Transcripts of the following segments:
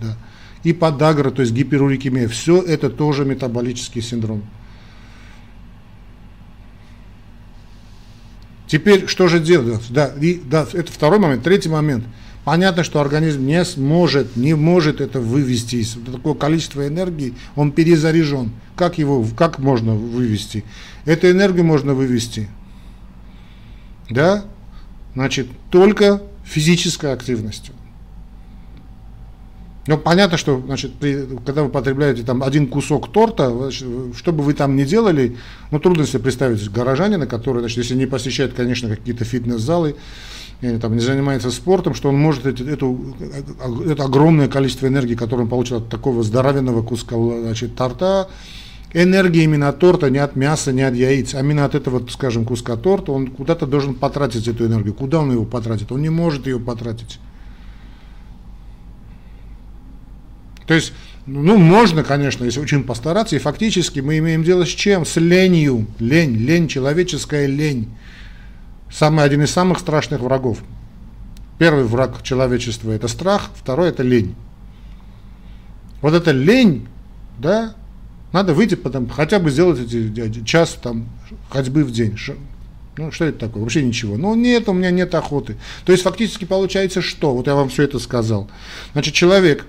Да. И подагра, то есть гиперурикемия, все это тоже метаболический синдром. Теперь что же делать? Да, и, да, это второй момент. Третий момент. Понятно, что организм не сможет, не может это вывести. Такое количество энергии, он перезаряжен. Как его, как можно вывести? Эту энергию можно вывести, да, значит, только физической активностью. Ну, понятно, что, значит, при, когда вы потребляете там один кусок торта, что бы вы там ни делали, ну, трудно себе представить горожанина, который, значит, если не посещает, конечно, какие-то фитнес-залы, или, там, не занимается спортом, что он может эти, эту, это огромное количество энергии, которое он получил от такого здоровенного куска значит, торта, энергия именно от торта, не от мяса, не от яиц, а именно от этого, скажем, куска торта, он куда-то должен потратить эту энергию. Куда он его потратит? Он не может ее потратить. То есть, ну, можно, конечно, если очень постараться, и фактически мы имеем дело с чем? С ленью. Лень, лень, человеческая лень. Самый один из самых страшных врагов. Первый враг человечества – это страх, второй – это лень. Вот эта лень, да, надо выйти, потом, хотя бы сделать эти час там ходьбы в день. Ну, что это такое? Вообще ничего. Ну, нет, у меня нет охоты. То есть, фактически получается что? Вот я вам все это сказал. Значит, человек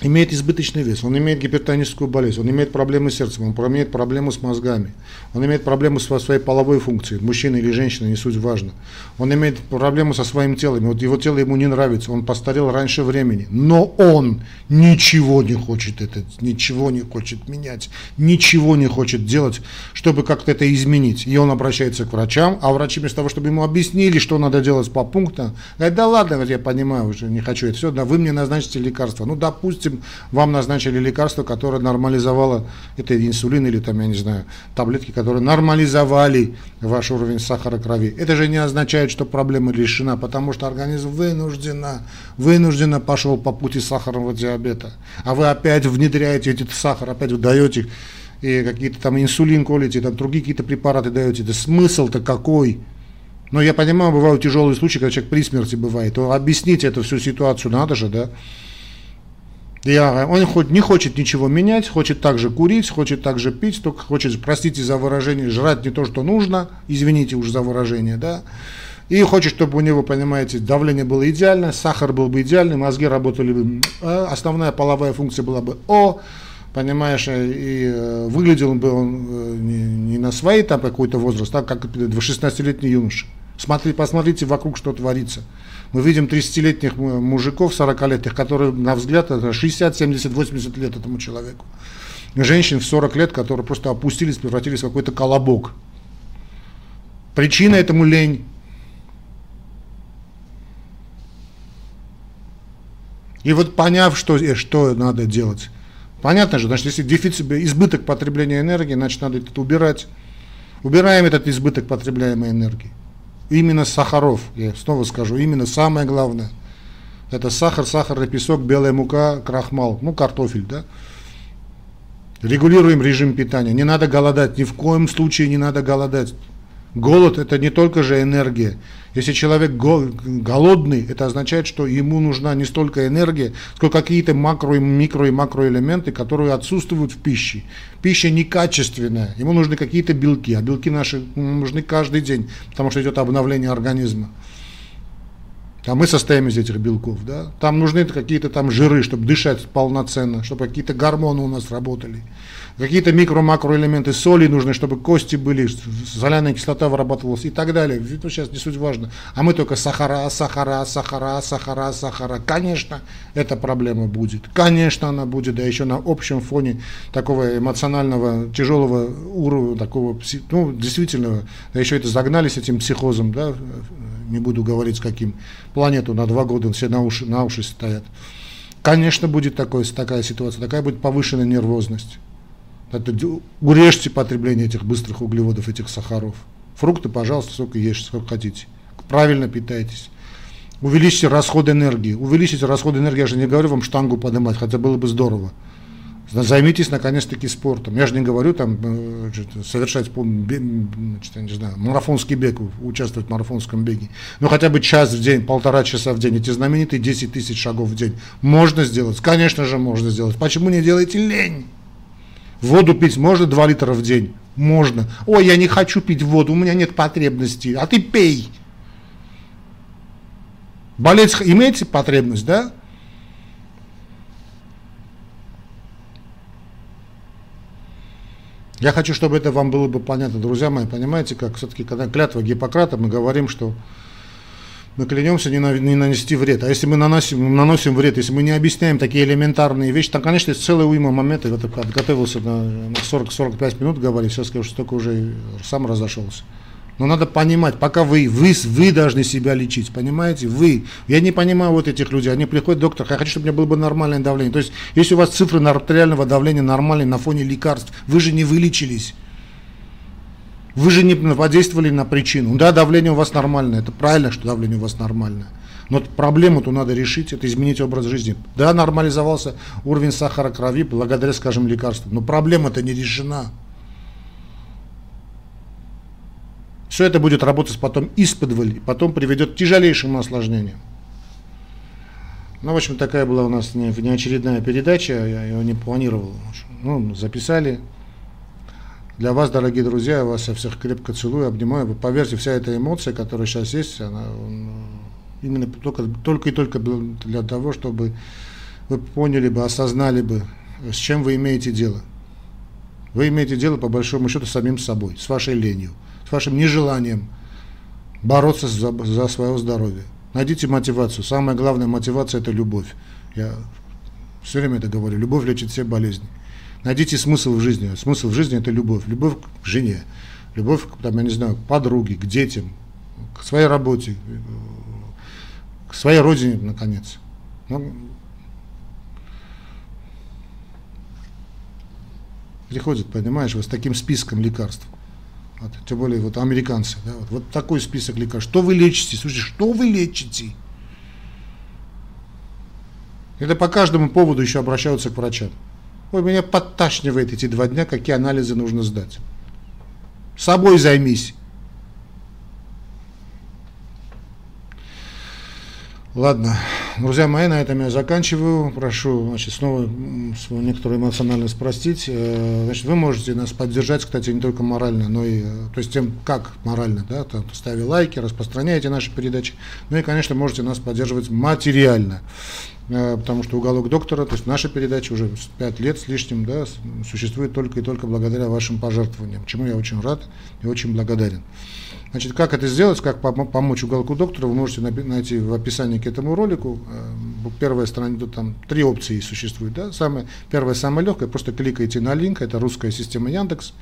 имеет избыточный вес, он имеет гипертоническую болезнь, он имеет проблемы с сердцем, он имеет проблемы с мозгами, он имеет проблемы со своей половой функцией, мужчина или женщина, не суть важно. Он имеет проблемы со своим телом, вот его тело ему не нравится, он постарел раньше времени, но он ничего не хочет это, ничего не хочет менять, ничего не хочет делать, чтобы как-то это изменить. И он обращается к врачам, а врачи вместо того, чтобы ему объяснили, что надо делать по пунктам, говорят, да ладно, я понимаю уже, не хочу это все, да вы мне назначите лекарство. Ну, допустим, допустим, вам назначили лекарство, которое нормализовало, это инсулин или там, я не знаю, таблетки, которые нормализовали ваш уровень сахара крови. Это же не означает, что проблема решена, потому что организм вынужденно, вынужденно пошел по пути сахарного диабета. А вы опять внедряете этот сахар, опять даете и какие-то там инсулин колите, там другие какие-то препараты даете. Это смысл-то какой? Но я понимаю, бывают тяжелые случаи, когда человек при смерти бывает. То объяснить эту всю ситуацию надо же, да? Я, он хоть не хочет ничего менять, хочет также курить, хочет также пить, только хочет, простите за выражение, жрать не то, что нужно, извините уже за выражение, да, и хочет, чтобы у него, понимаете, давление было идеальное, сахар был бы идеальный, мозги работали бы, а основная половая функция была бы О, понимаешь, и э, выглядел бы он э, не, не на своей там какой-то возраст, а как 16-летний юноша. Смотри, посмотрите вокруг, что творится. Мы видим 30-летних мужиков, 40-летних, которые, на взгляд, это 60, 70, 80 лет этому человеку. Женщин в 40 лет, которые просто опустились, превратились в какой-то колобок. Причина этому лень. И вот поняв, что, э, что надо делать, понятно же, значит, если дефицит, избыток потребления энергии, значит, надо это убирать. Убираем этот избыток потребляемой энергии именно сахаров, я снова скажу, именно самое главное. Это сахар, сахарный песок, белая мука, крахмал, ну картофель, да. Регулируем режим питания. Не надо голодать, ни в коем случае не надо голодать. Голод это не только же энергия. Если человек голодный, это означает, что ему нужна не столько энергия, сколько какие-то макро, микро и макроэлементы, которые отсутствуют в пище. Пища некачественная, ему нужны какие-то белки, а белки наши нужны каждый день, потому что идет обновление организма. А мы состоим из этих белков, да? Там нужны какие-то там жиры, чтобы дышать полноценно, чтобы какие-то гормоны у нас работали. Какие-то микро-макроэлементы соли нужны, чтобы кости были, соляная кислота вырабатывалась и так далее. Это сейчас не суть важно. А мы только сахара, сахара, сахара, сахара, сахара. Конечно, эта проблема будет. Конечно, она будет, да еще на общем фоне такого эмоционального, тяжелого уровня, такого, ну, действительно, да еще это загнали с этим психозом, да, не буду говорить с каким, планету на два года все на уши, на уши стоят. Конечно, будет такой, такая ситуация, такая будет повышенная нервозность. Это, урежьте потребление этих быстрых углеводов, этих сахаров. Фрукты, пожалуйста, сколько ешьте, сколько хотите. Правильно питайтесь. Увеличьте расход энергии. Увеличите расход энергии, я же не говорю вам штангу поднимать, хотя было бы здорово. Займитесь наконец-таки спортом. Я же не говорю там э, совершать значит, не знаю, марафонский бег, участвовать в марафонском беге. Но хотя бы час в день, полтора часа в день, эти знаменитые 10 тысяч шагов в день. Можно сделать? Конечно же можно сделать. Почему не делаете лень? Воду пить можно 2 литра в день? Можно. Ой, я не хочу пить воду, у меня нет потребности. А ты пей. Болеть имеете потребность, да? Я хочу, чтобы это вам было бы понятно, друзья мои, понимаете, как все-таки, когда клятва Гиппократа, мы говорим, что мы клянемся не, на, не нанести вред. А если мы наносим, наносим вред, если мы не объясняем такие элементарные вещи, то, конечно, есть целый уйма моментов. Я подготовился на, на 40-45 минут говорить, сейчас скажу, что только уже сам разошелся. Но надо понимать, пока вы, вы, вы должны себя лечить, понимаете, вы. Я не понимаю вот этих людей, они приходят, доктор, я хочу, чтобы у меня было бы нормальное давление. То есть, если у вас цифры артериального давления нормальные на фоне лекарств, вы же не вылечились. Вы же не подействовали на причину. Да, давление у вас нормальное, это правильно, что давление у вас нормальное. Но проблему-то надо решить, это изменить образ жизни. Да, нормализовался уровень сахара крови благодаря, скажем, лекарствам, но проблема-то не решена. Все это будет работать потом из-под и потом приведет к тяжелейшему осложнениям. Ну, в общем, такая была у нас неочередная передача, я ее не планировал. Ну, записали. Для вас, дорогие друзья, я вас всех крепко целую, обнимаю. Вы поверьте, вся эта эмоция, которая сейчас есть, она именно только, только и только для того, чтобы вы поняли бы, осознали бы, с чем вы имеете дело. Вы имеете дело, по большому счету, с самим собой, с вашей ленью вашим нежеланием бороться за, за свое здоровье. Найдите мотивацию. Самая главная мотивация – это любовь. Я все время это говорю. Любовь лечит все болезни. Найдите смысл в жизни. Смысл в жизни – это любовь. Любовь к жене, любовь, там, я не знаю, к подруге, к детям, к своей работе, к своей родине, наконец. Ну, приходит, понимаешь, вот с таким списком лекарств. Тем более вот американцы. Да, вот, вот такой список лекарств. Что вы лечите? Слушайте, что вы лечите? Это по каждому поводу еще обращаются к врачам. Ой, меня подташнивает эти два дня, какие анализы нужно сдать. Собой займись. Ладно, друзья мои, на этом я заканчиваю. Прошу, значит, снова свою некоторую эмоциональность простить. Э, значит, вы можете нас поддержать, кстати, не только морально, но и, э, то есть тем, как морально, да, там, ставя лайки, распространяйте наши передачи. Ну и, конечно, можете нас поддерживать материально, потому что уголок доктора, то есть наша передача уже 5 лет с лишним, да, существует только и только благодаря вашим пожертвованиям, чему я очень рад и очень благодарен. Значит, как это сделать, как помочь уголку доктора, вы можете найти в описании к этому ролику. Э, первая страница, там три опции существуют. Да? Самая, первая, самая легкая, просто кликаете на линк, это русская система Яндекс,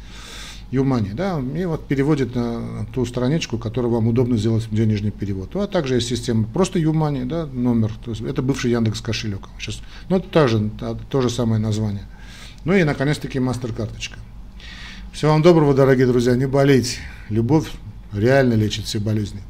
Юмани, да, и вот переводит на ту страничку, которую вам удобно сделать денежный перевод. Ну, а также есть система просто Юмани, да, номер, то есть это бывший Яндекс кошелек. Сейчас, ну, это также, то же самое название. Ну и, наконец-таки, мастер-карточка. Всего вам доброго, дорогие друзья, не болейте. Любовь реально лечит все болезни.